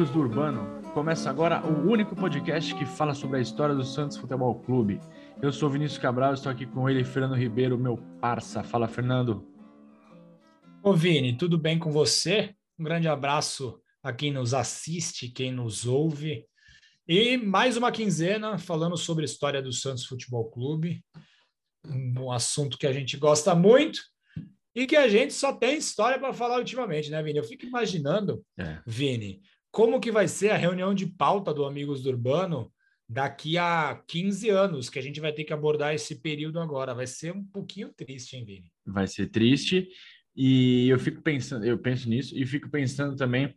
Amigos do Urbano! Começa agora o único podcast que fala sobre a história do Santos Futebol Clube. Eu sou Vinícius Cabral, estou aqui com ele, Fernando Ribeiro, meu parça. Fala, Fernando. Ô, Vini, tudo bem com você? Um grande abraço a quem nos assiste, quem nos ouve. E mais uma quinzena falando sobre a história do Santos Futebol Clube, um assunto que a gente gosta muito e que a gente só tem história para falar ultimamente, né, Vini? Eu fico imaginando, é. Vini, como que vai ser a reunião de pauta do Amigos do Urbano daqui a 15 anos, que a gente vai ter que abordar esse período agora. Vai ser um pouquinho triste, hein, Vini? Vai ser triste. E eu fico pensando, eu penso nisso e fico pensando também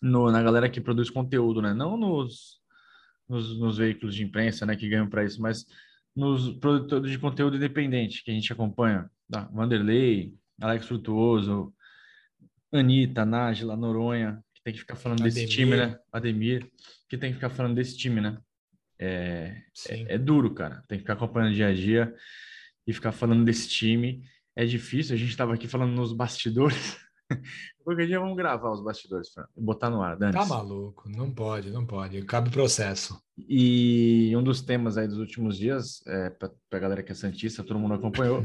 no, na galera que produz conteúdo, né? Não nos, nos, nos veículos de imprensa, né, que ganham para isso, mas nos produtores de conteúdo independente que a gente acompanha, da Vanderlei, Alex Frutuoso, Anitta, Nájila, Noronha, tem que ficar falando Ademir. desse time, né? Ademir, que tem que ficar falando desse time, né? É, é, é, duro, cara. Tem que ficar acompanhando dia a dia e ficar falando desse time. É difícil. A gente estava aqui falando nos bastidores. Qualquer dia vamos gravar os bastidores, Fran, e botar no ar, Dante. Tá maluco, não pode, não pode, cabe processo. E um dos temas aí dos últimos dias, é, para a galera que é Santista, todo mundo acompanhou,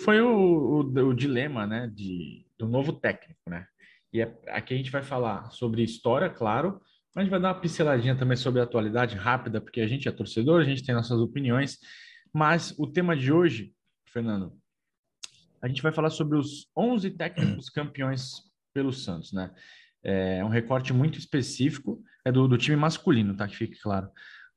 foi o, o, o, dilema, né, de, do novo técnico, né? E é, aqui a gente vai falar sobre história, claro, mas a gente vai dar uma pinceladinha também sobre a atualidade rápida, porque a gente é torcedor, a gente tem nossas opiniões, mas o tema de hoje, Fernando, a gente vai falar sobre os 11 técnicos campeões pelo Santos, né? É um recorte muito específico, é do, do time masculino, tá? Que fique claro.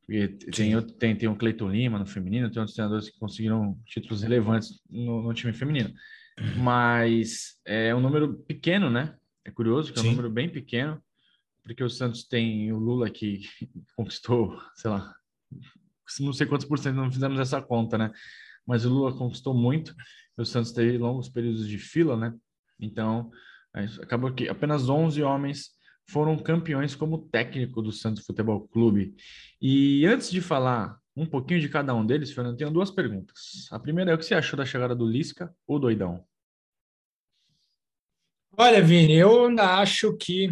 Porque tem, tem, tem o Cleiton Lima no feminino, tem outros treinadores que conseguiram títulos relevantes no, no time feminino. Mas é um número pequeno, né? É curioso que é um Sim. número bem pequeno, porque o Santos tem o Lula que conquistou, sei lá, não sei quantos por cento, não fizemos essa conta, né? Mas o Lula conquistou muito o Santos teve longos períodos de fila, né? Então, é acabou que apenas 11 homens foram campeões como técnico do Santos Futebol Clube. E antes de falar um pouquinho de cada um deles, Fernando, tenho duas perguntas. A primeira é o que você achou da chegada do Lisca ou Doidão? Olha, Vini, eu ainda acho que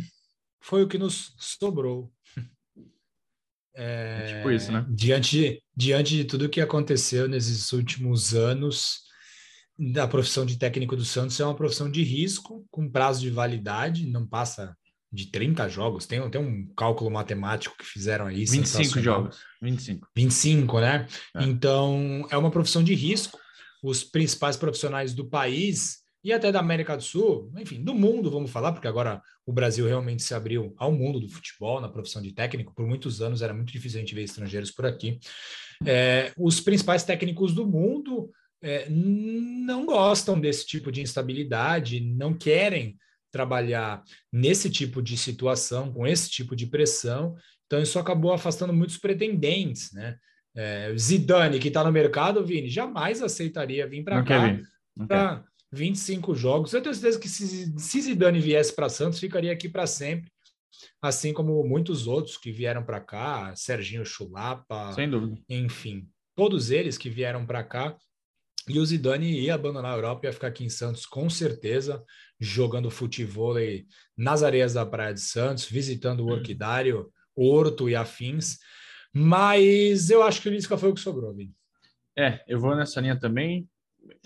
foi o que nos sobrou. É, é tipo isso, né? Diante de, diante de tudo que aconteceu nesses últimos anos, da profissão de técnico do Santos é uma profissão de risco, com prazo de validade, não passa de 30 jogos. Tem, tem um cálculo matemático que fizeram aí. 25 jogos. 25. 25, né? É. Então, é uma profissão de risco. Os principais profissionais do país e até da América do Sul, enfim, do mundo, vamos falar, porque agora o Brasil realmente se abriu ao mundo do futebol na profissão de técnico. Por muitos anos era muito difícil a gente ver estrangeiros por aqui. É, os principais técnicos do mundo é, não gostam desse tipo de instabilidade, não querem trabalhar nesse tipo de situação, com esse tipo de pressão. Então, isso acabou afastando muitos pretendentes, né? É, Zidane, que está no mercado, Vini, jamais aceitaria vir para cá para 25 jogos. Eu tenho certeza que se, se Zidane viesse para Santos, ficaria aqui para sempre, assim como muitos outros que vieram para cá, Serginho Chulapa, Sem dúvida. enfim, todos eles que vieram para cá e o Zidane ia abandonar a Europa e ia ficar aqui em Santos com certeza, jogando futebol nas areias da Praia de Santos, visitando o uhum. Orquidário, Horto e afins. Mas eu acho que o Lisca foi o que sobrou, Vini. É, eu vou nessa linha também.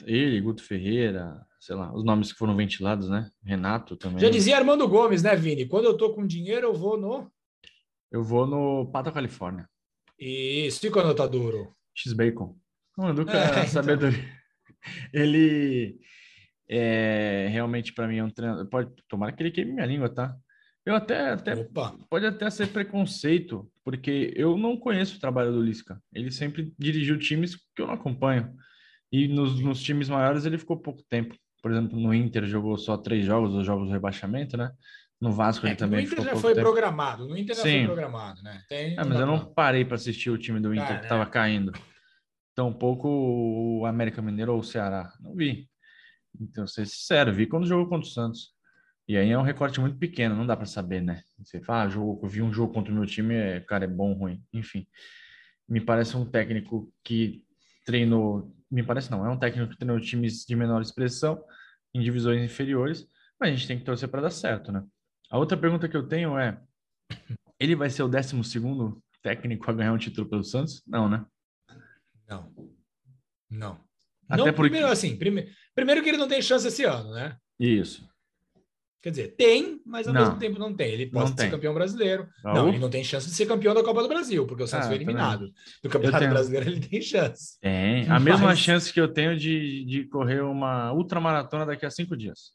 Ele, Guto Ferreira, sei lá, os nomes que foram ventilados, né? Renato também. Já dizia Armando Gomes, né, Vini? Quando eu tô com dinheiro, eu vou no. Eu vou no Pata Califórnia. Isso, e quando tá duro? X-Bacon. O Duca é, então. sabedoria. Ele é realmente para mim é um treinador. Pode tomar que ele queime minha língua, tá? Eu até, até pode até ser preconceito, porque eu não conheço o trabalho do Lisca. Ele sempre dirigiu times que eu não acompanho. E nos, nos times maiores ele ficou pouco tempo. Por exemplo, no Inter jogou só três jogos, os jogos do rebaixamento, né? No Vasco é, ele também. No Inter já foi tempo. programado. No Inter já Sim. foi programado, né? Tem, é, mas eu não parei para assistir o time do Inter ah, que estava né? caindo. Tampouco o América Mineiro ou o Ceará. Não vi. Então, ser sincero, vi quando jogou contra o Santos. E aí é um recorte muito pequeno, não dá para saber, né? Você fala, ah, jogo, vi um jogo contra o meu time, é, cara, é bom ruim. Enfim, me parece um técnico que treinou, me parece não, é um técnico que treinou times de menor expressão, em divisões inferiores, mas a gente tem que torcer para dar certo, né? A outra pergunta que eu tenho é: ele vai ser o 12 técnico a ganhar um título pelo Santos? Não, né? Não. Não. Até não, porque... primeiro, assim, prime... primeiro que ele não tem chance esse ano, né? Isso. Quer dizer, tem, mas ao Não. mesmo tempo não tem. Ele pode ser tem. campeão brasileiro. Raul? Não, ele não tem chance de ser campeão da Copa do Brasil, porque o Santos Ah, foi eliminado. Do Campeonato Brasileiro ele tem chance. Tem. A mesma Mas- chance que eu tenho de, de correr uma ultramaratona daqui a cinco dias.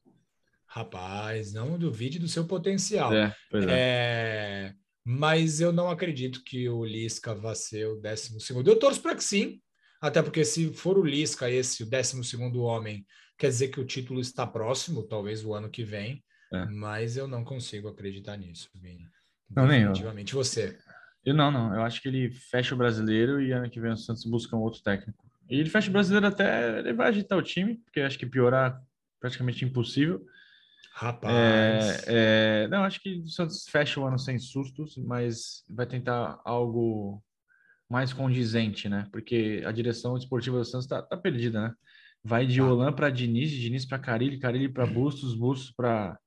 Rapaz, não duvide do seu potencial. É, é. É, mas eu não acredito que o Lisca vá ser o 12 segundo. Eu torço para que sim, até porque se for o Lisca esse, o 12 segundo homem, quer dizer que o título está próximo, talvez o ano que vem, É. mas eu não consigo acreditar nisso, Vini. Não, nem eu. Você. Eu não, não. Eu acho que ele fecha o brasileiro e ano que vem o Santos busca um outro técnico. E ele fecha o brasileiro até. Ele vai agitar o time, porque eu acho que piorar praticamente impossível. Rapaz, É, é, não, acho que o Santos fecha o ano sem sustos, mas vai tentar algo mais condizente, né? Porque a direção esportiva do Santos tá, tá perdida, né? Vai de Tá. Olan para Diniz, de Diniz para Carilli, Carilli para Bustos, Bustos para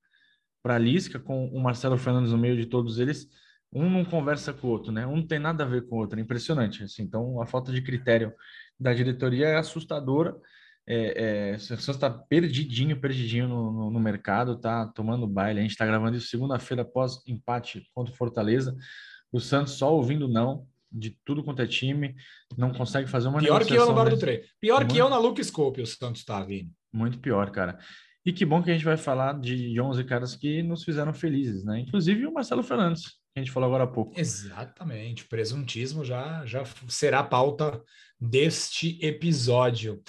para Lisca, com o Marcelo Fernandes no meio de todos eles. Um não conversa com o outro, né? Um não tem nada a ver com o outro. É impressionante. Assim, então, a falta de critério da diretoria é assustadora. É, é, o Santos está perdidinho, perdidinho no, no, no mercado, tá tomando baile. A gente está gravando isso segunda-feira após empate contra o Fortaleza. O Santos só ouvindo não de tudo quanto é time, não consegue fazer uma pior que eu né? do treino. Pior que Muito. eu na Lucas Scope, o Santos tá, Vini. Muito pior, cara. E que bom que a gente vai falar de 11 caras que nos fizeram felizes, né? Inclusive o Marcelo Fernandes, que a gente falou agora há pouco. Exatamente, presuntismo já, já será a pauta deste episódio.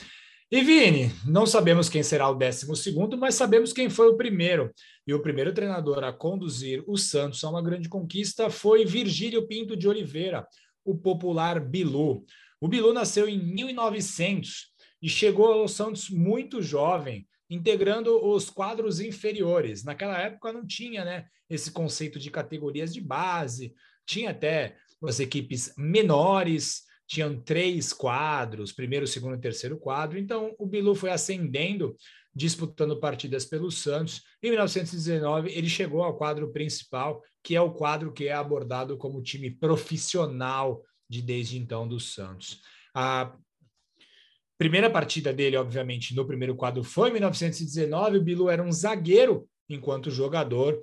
E Vini, não sabemos quem será o décimo segundo, mas sabemos quem foi o primeiro. E o primeiro treinador a conduzir o Santos a uma grande conquista foi Virgílio Pinto de Oliveira, o popular Bilu. O Bilu nasceu em 1900 e chegou ao Santos muito jovem, integrando os quadros inferiores. Naquela época não tinha, né, esse conceito de categorias de base, tinha até as equipes menores, tinham três quadros, primeiro, segundo e terceiro quadro. Então, o Bilu foi ascendendo, disputando partidas pelo Santos. Em 1919, ele chegou ao quadro principal, que é o quadro que é abordado como time profissional de desde então do Santos. A primeira partida dele, obviamente, no primeiro quadro foi em 1919. O Bilu era um zagueiro enquanto jogador,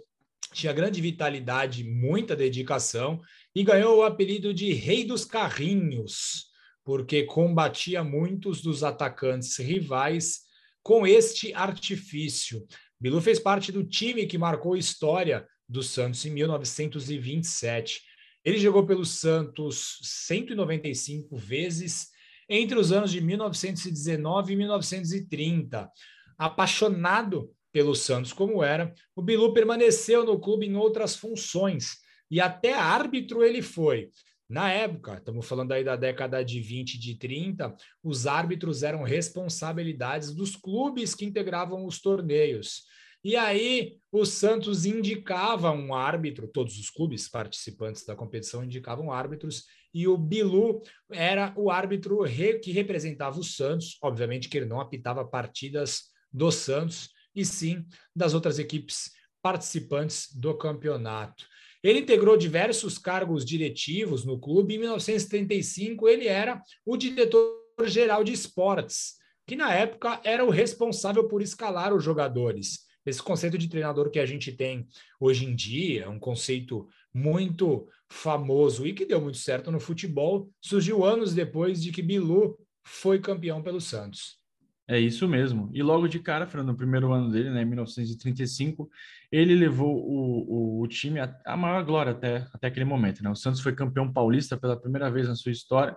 tinha grande vitalidade, muita dedicação e ganhou o apelido de Rei dos Carrinhos, porque combatia muitos dos atacantes rivais com este artifício. Bilu fez parte do time que marcou história do Santos em 1927. Ele jogou pelo Santos 195 vezes entre os anos de 1919 e 1930. Apaixonado pelo Santos como era, o Bilu permaneceu no clube em outras funções e até árbitro ele foi. Na época, estamos falando aí da década de 20 e de 30, os árbitros eram responsabilidades dos clubes que integravam os torneios. E aí o Santos indicava um árbitro, todos os clubes participantes da competição indicavam árbitros, e o Bilu era o árbitro que representava o Santos. Obviamente que ele não apitava partidas do Santos, e sim das outras equipes participantes do campeonato. Ele integrou diversos cargos diretivos no clube. Em 1935, ele era o diretor-geral de esportes, que na época era o responsável por escalar os jogadores. Esse conceito de treinador que a gente tem hoje em dia, um conceito muito famoso e que deu muito certo no futebol, surgiu anos depois de que Bilu foi campeão pelo Santos. É isso mesmo. E logo de cara, Fernando, no primeiro ano dele, né, em 1935, ele levou o, o, o time a, maior glória até, até aquele momento. Né? O Santos foi campeão paulista pela primeira vez na sua história,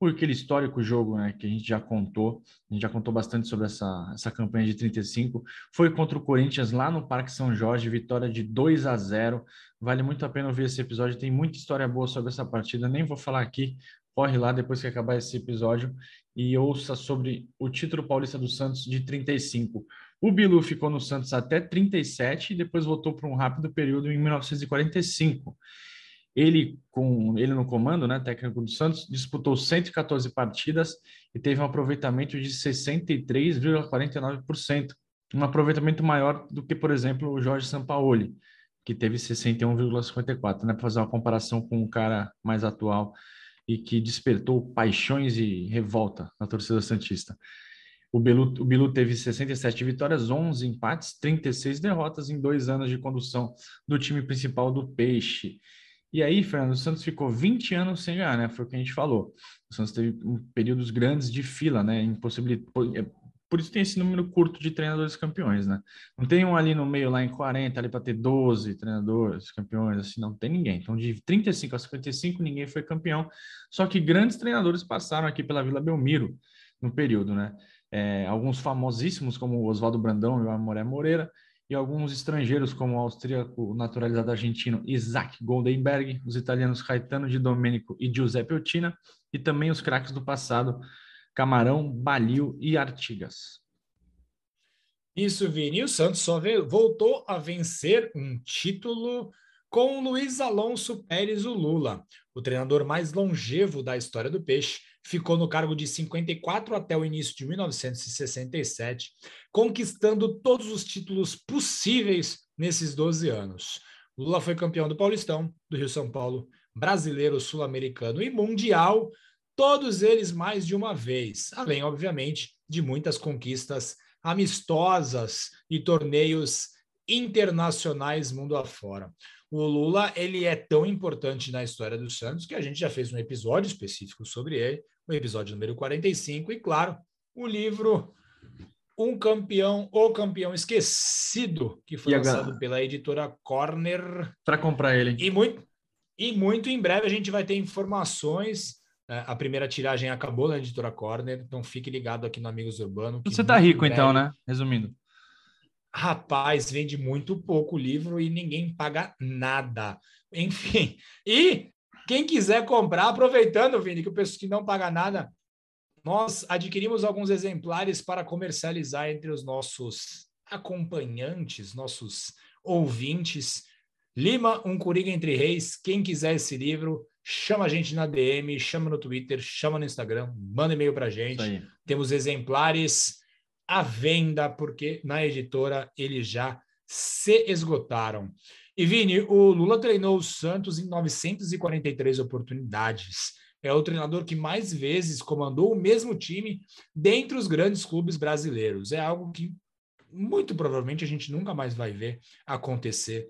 por aquele histórico jogo né, que a gente já contou, a gente já contou bastante sobre essa, essa campanha de 35. Foi contra o Corinthians lá no Parque São Jorge, vitória de 2 a 0. Vale muito a pena ouvir esse episódio, tem muita história boa sobre essa partida, nem vou falar aqui, corre lá depois que acabar esse episódio e ouça sobre o título paulista do Santos de 35. O Bilu ficou no Santos até 37 e depois voltou para um rápido período em 1945. Ele, com ele no comando, né, técnico do Santos, disputou 114 partidas e teve um aproveitamento de 63,49%, um aproveitamento maior do que, por exemplo, o Jorge Sampaoli. que teve 61,54, né? Para fazer uma comparação com o cara mais atual e que despertou paixões e revolta na torcida Santista. O Bilu, o Bilu teve 67 vitórias, 11 empates, 36 derrotas em dois anos de condução do time principal do Peixe. E aí, Fernando, o Santos ficou 20 anos sem ganhar, né? Foi o que a gente falou. O Santos teve períodos grandes de fila, né? Impossibilitou, é, por isso tem esse número curto de treinadores campeões, né? Não tem um ali no meio, lá em 40, ali para ter 12 treinadores campeões, assim, não tem ninguém. Então, de 35 a 55, ninguém foi campeão. Só que grandes treinadores passaram aqui pela Vila Belmiro no período, né? É, alguns famosíssimos, como o Oswaldo Brandão e o Amoré Moreira, e alguns estrangeiros, como o austríaco naturalizado argentino Isaac Goldenberg, os italianos Caetano de Domenico e Giuseppe Ottina, e também os craques do passado, Camarão, Balil e Artigas. Isso, Vini. O Santos só voltou a vencer um título com Luiz Alonso Pérez o Lula, o treinador mais longevo da história do Peixe, ficou no cargo de 54 até o início de 1967, conquistando todos os títulos possíveis nesses 12 anos. Lula foi campeão do Paulistão, do Rio São Paulo, brasileiro, sul-americano e mundial, todos eles mais de uma vez, além, obviamente, de muitas conquistas amistosas e torneios internacionais mundo afora. O Lula ele é tão importante na história do Santos que a gente já fez um episódio específico sobre ele, o episódio número 45, e claro, o livro Um Campeão, O Campeão Esquecido, que foi e lançado pela editora Corner. Para comprar ele. E muito, e muito em breve a gente vai ter informações. Né? A primeira tiragem acabou na editora Corner, então fique ligado aqui no Amigos Urbano. Você tá rico breve... então, né? Resumindo. Rapaz, vende muito pouco livro e ninguém paga nada. Enfim, e quem quiser comprar, aproveitando, Vini, que o pessoal que não paga nada, nós adquirimos alguns exemplares para comercializar entre os nossos acompanhantes, nossos ouvintes. Lima, um Coringa entre Reis. Quem quiser esse livro, chama a gente na DM, chama no Twitter, chama no Instagram, manda e-mail para a gente. Temos exemplares à venda, porque na editora eles já se esgotaram. E Vini, o Lula treinou o Santos em 943 oportunidades. É o treinador que mais vezes comandou o mesmo time dentre os grandes clubes brasileiros. É algo que muito provavelmente a gente nunca mais vai ver acontecer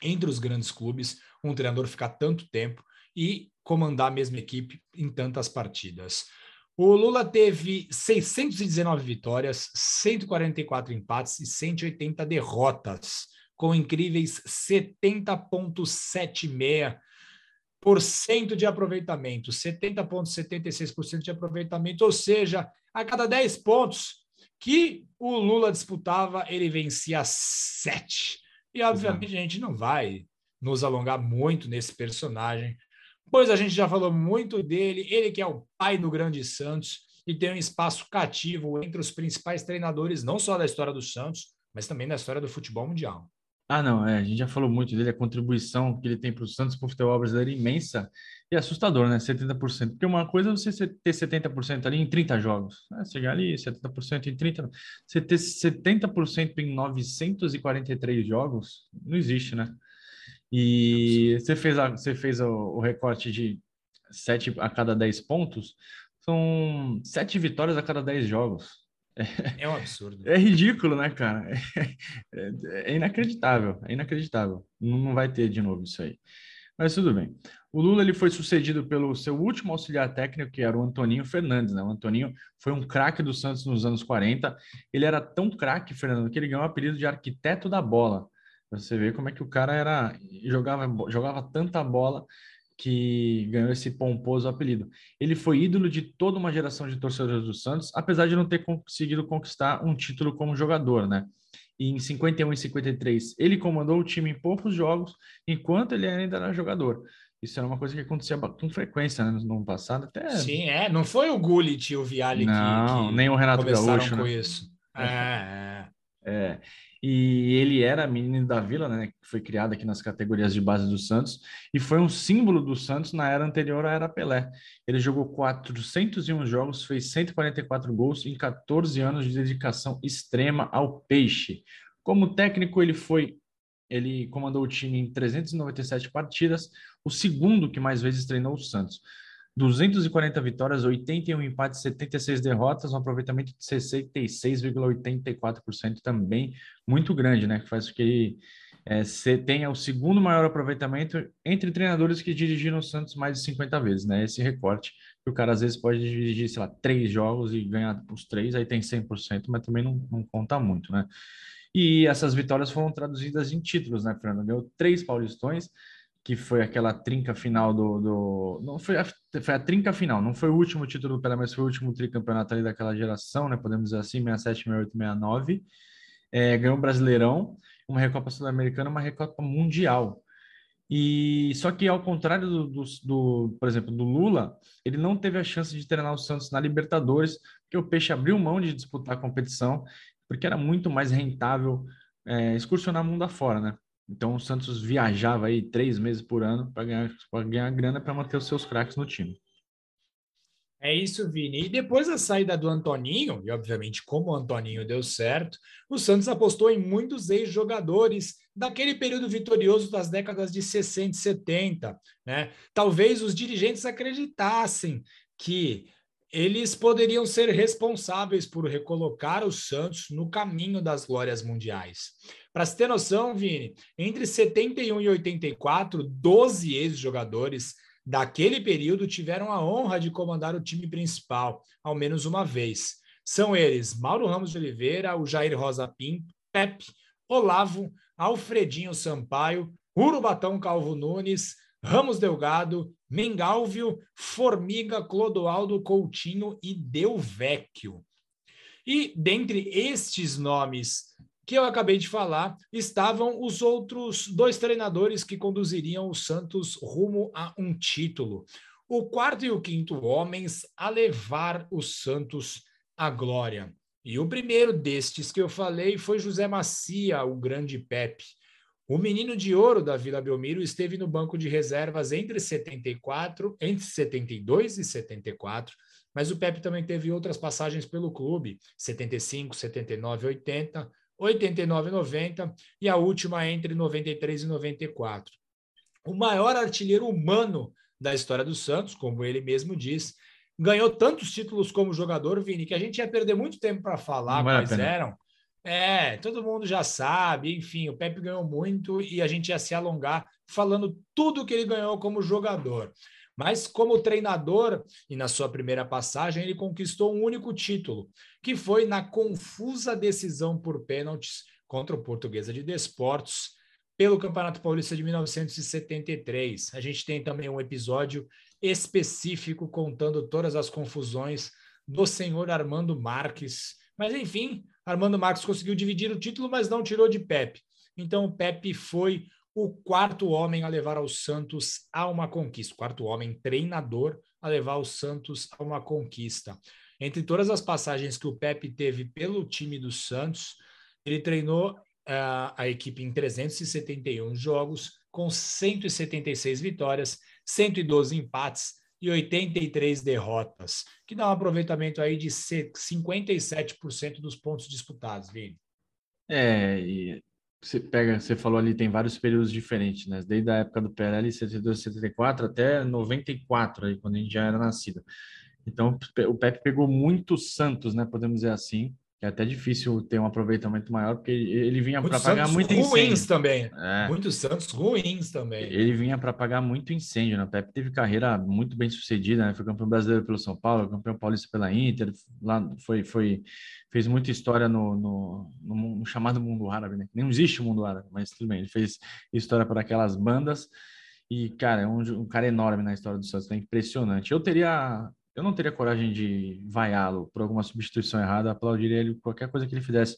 entre os grandes clubes, um treinador ficar tanto tempo e comandar a mesma equipe em tantas partidas. O Lula teve 619 vitórias, 144 empates e 180 derrotas, com incríveis 70,76% de aproveitamento, 70,76% de aproveitamento, ou seja, a cada 10 pontos que o Lula disputava, ele vencia 7. E, obviamente, a gente não vai nos alongar muito nesse personagem, pois a gente já falou muito dele, ele que é o pai do Grande Santos e tem um espaço cativo entre os principais treinadores, não só da história do Santos, mas também da história do futebol mundial. Ah, não, é, a gente já falou muito dele, a contribuição que ele tem para o Santos, para o futebol brasileiro é imensa e assustador, né? 70%. Porque uma coisa é você ter 70% ali em 30 jogos, né? chegar ali, 70% em 30, você ter 70% em 943 jogos, não existe, né? E você fez, a, você fez o, o recorte de 7 a cada 10 pontos, são 7 vitórias a cada 10 jogos. É, é um absurdo. É ridículo, né, cara? É, é, inacreditável, é inacreditável. Não, não vai ter de novo isso aí. Mas tudo bem. O Lula ele foi sucedido pelo seu último auxiliar técnico, que era o Antoninho Fernandes. Né? O Antoninho foi um craque do Santos nos anos 40. Ele era tão craque, Fernando, que ele ganhou o apelido de arquiteto da bola. Você vê como é que o cara era jogava, jogava tanta bola que ganhou esse pomposo apelido. Ele foi ídolo de toda uma geração de torcedores do Santos, apesar de não ter conseguido conquistar um título como jogador, né? E em 51 e 53, ele comandou o time em poucos jogos, enquanto ele ainda era jogador. Isso era uma coisa que acontecia com frequência né, no ano passado. Até... Sim, é. Não foi o Gullit e o Viali não, que, que nem o Renato Gaúcho, com né? isso. É, é. E ele era menino da Vila, né, que foi criado aqui nas categorias de base do Santos, e foi um símbolo do Santos na era anterior à era Pelé. Ele jogou 401 jogos, fez 144 gols em 14 anos de dedicação extrema ao peixe. Como técnico, ele foi ele comandou o time em 397 partidas, o segundo que mais vezes treinou o Santos. 240 vitórias, 81 empates, 76 derrotas, um aproveitamento de 66,84% também muito grande, né? Que faz com que é, tenha o segundo maior aproveitamento entre treinadores que dirigiram o Santos mais de 50 vezes, né? Esse recorte, que o cara às vezes pode dirigir, sei lá, três jogos e ganhar os três, aí tem 100%, mas também não, não conta muito, né? E essas vitórias foram traduzidas em títulos, né, Fernando? Ganhou três paulistões, que foi aquela trinca final do. do não foi a, foi a trinca final, não foi o último título do Pelé, mas foi o último tricampeonato ali daquela geração, né? Podemos dizer assim, 67, 68, 69. É, ganhou o Brasileirão, uma Recopa Sul-Americana, uma Recopa Mundial. E só que ao contrário do, do, do, por exemplo, do Lula, ele não teve a chance de treinar o Santos na Libertadores, porque o Peixe abriu mão de disputar a competição, porque era muito mais rentável é, excursionar mundo afora, né? Então o Santos viajava aí três meses por ano para ganhar, ganhar grana para manter os seus craques no time. É isso, Vini. E depois da saída do Antoninho, e obviamente como o Antoninho deu certo, o Santos apostou em muitos ex-jogadores daquele período vitorioso das décadas de 60 e 70. Né? Talvez os dirigentes acreditassem que eles poderiam ser responsáveis por recolocar o Santos no caminho das glórias mundiais. Para se ter noção, Vini, entre 71 e 84, 12 ex-jogadores daquele período tiveram a honra de comandar o time principal, ao menos uma vez. São eles Mauro Ramos de Oliveira, o Jair Rosa Pinto, Pepe, Olavo, Alfredinho Sampaio, Urubatão Calvo Nunes, Ramos Delgado, Mengalvio, Formiga, Clodoaldo Coutinho e Delvecchio. E dentre estes nomes que eu acabei de falar, estavam os outros dois treinadores que conduziriam o Santos rumo a um título. O quarto e o quinto homens a levar o Santos à glória. E o primeiro destes que eu falei foi José Macia, o grande Pepe. O menino de ouro da Vila Belmiro esteve no banco de reservas entre 74, entre 72 e 74, mas o Pepe também teve outras passagens pelo clube, 75, 79, 80, 89 e 90 e a última entre 93 e 94. O maior artilheiro humano da história do Santos, como ele mesmo diz, ganhou tantos títulos como jogador, Vini, que a gente ia perder muito tempo para falar quais eram. É, todo mundo já sabe, enfim, o Pepe ganhou muito e a gente ia se alongar falando tudo que ele ganhou como jogador. Mas como treinador e na sua primeira passagem, ele conquistou um único título, que foi na confusa decisão por pênaltis contra o Portuguesa de Desportos pelo Campeonato Paulista de 1973. A gente tem também um episódio específico contando todas as confusões do senhor Armando Marques. Mas enfim, Armando Marques conseguiu dividir o título, mas não tirou de Pepe. Então, o Pepe foi o quarto homem a levar o Santos a uma conquista, o quarto homem treinador a levar o Santos a uma conquista. Entre todas as passagens que o Pepe teve pelo time do Santos, ele treinou uh, a equipe em 371 jogos, com 176 vitórias, 112 empates e 83 derrotas, que dá um aproveitamento aí de 57% dos pontos disputados, Vini. É, e você pega, você falou ali, tem vários períodos diferentes, né? Desde a época do PLL 72, 74 até 94, aí, quando a gente já era nascido. Então, o Pepe pegou muitos Santos, né? Podemos dizer assim. É até difícil ter um aproveitamento maior, porque ele vinha para pagar muito ruins incêndio. também. É. Muitos Santos ruins também. Ele vinha para pagar muito incêndio, né? O Pepe teve carreira muito bem sucedida, né? Foi campeão brasileiro pelo São Paulo, campeão paulista pela Inter, lá foi, foi fez muita história no, no, no, no chamado mundo árabe, né? Nem existe o mundo árabe, mas tudo bem. Ele fez história para aquelas bandas e, cara, é um, um cara enorme na história do Santos, é impressionante. Eu teria eu não teria coragem de vaiá-lo por alguma substituição errada, aplaudiria ele qualquer coisa que ele fizesse.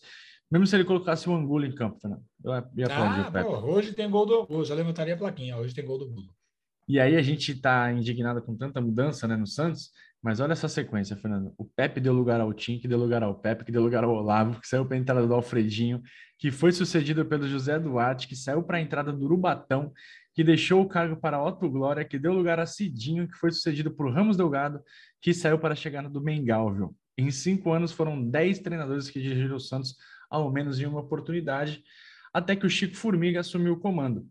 Mesmo se ele colocasse o Angulo em campo, Fernando. Eu ia aplaudir ah, o Pepe. Pô, hoje tem gol do Angulo, já levantaria a plaquinha, hoje tem gol do Angulo. E aí a gente está indignado com tanta mudança né, no Santos, mas olha essa sequência, Fernando. O Pepe deu lugar ao Tim, que deu lugar ao Pepe, que deu lugar ao Olavo, que saiu para a entrada do Alfredinho, que foi sucedido pelo José Duarte, que saiu para a entrada do Urubatão, que deixou o cargo para Otto Glória, que deu lugar a Cidinho, que foi sucedido por Ramos Delgado, que saiu para a chegada do Mengal, viu? Em cinco anos foram dez treinadores que dirigiram o Santos ao menos em uma oportunidade. até que o Chico Formiga assumiu o comando.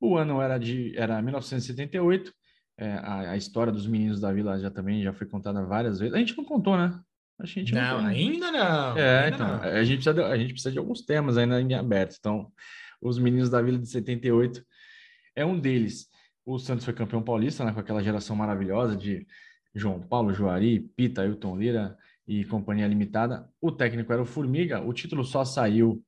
O ano era de era 1978. É, a, a, história dos meninos da Vila já também já foi contada várias vezes. A gente não contou, né? A gente não, não ainda não. É, ainda então, não. A, gente precisa de, a gente precisa de alguns temas ainda em aberto. Então, os meninos da Vila de 78 é um deles. O Santos foi campeão paulista, né, com aquela geração maravilhosa de João Paulo, Juari, Pita, Ailton Lira e Companhia Limitada. O técnico era o Formiga. O título só saiu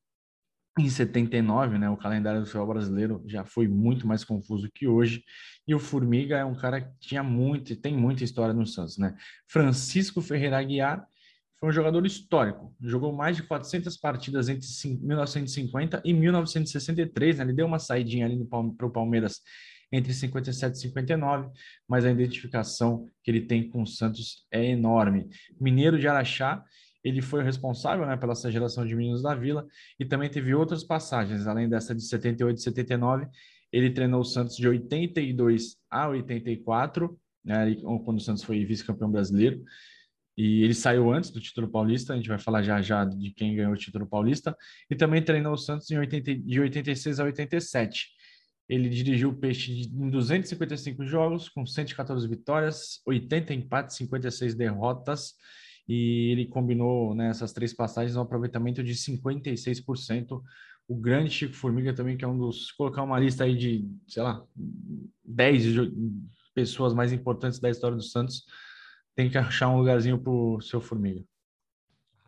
em 79, né? O calendário do futebol brasileiro já foi muito mais confuso que hoje. E o Formiga é um cara que tinha muito, tem muita história no Santos, né? Francisco Ferreira Aguiar foi um jogador histórico. Jogou mais de 400 partidas entre 1950 e 1963, né? Ele deu uma saidinha ali para o Palmeiras entre 57 e 59, mas a identificação que ele tem com o Santos é enorme. Mineiro de Araxá, ele foi o responsável né, pela essa geração de meninos da Vila e também teve outras passagens, além dessa de 78 e 79. Ele treinou o Santos de 82 a 84, né, quando o Santos foi vice-campeão brasileiro. E ele saiu antes do título paulista, a gente vai falar já já de quem ganhou o título paulista. E também treinou o Santos em 80, de 86 a 87. Ele dirigiu o Peixe em 255 jogos, com 114 vitórias, 80 empates, 56 derrotas e ele combinou nessas né, três passagens um aproveitamento de 56%. O grande Chico Formiga também, que é um dos. colocar uma lista aí de, sei lá, 10 pessoas mais importantes da história do Santos, tem que achar um lugarzinho para o seu Formiga.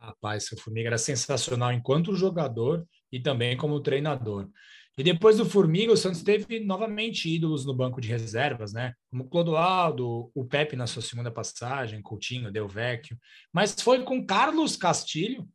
Rapaz, seu Formiga era sensacional enquanto jogador e também como treinador. E depois do Formiga, o Santos teve novamente ídolos no banco de reservas, né? Como Clodoaldo, o Pepe na sua segunda passagem, Coutinho, Del Vecchio. Mas foi com Carlos Castilho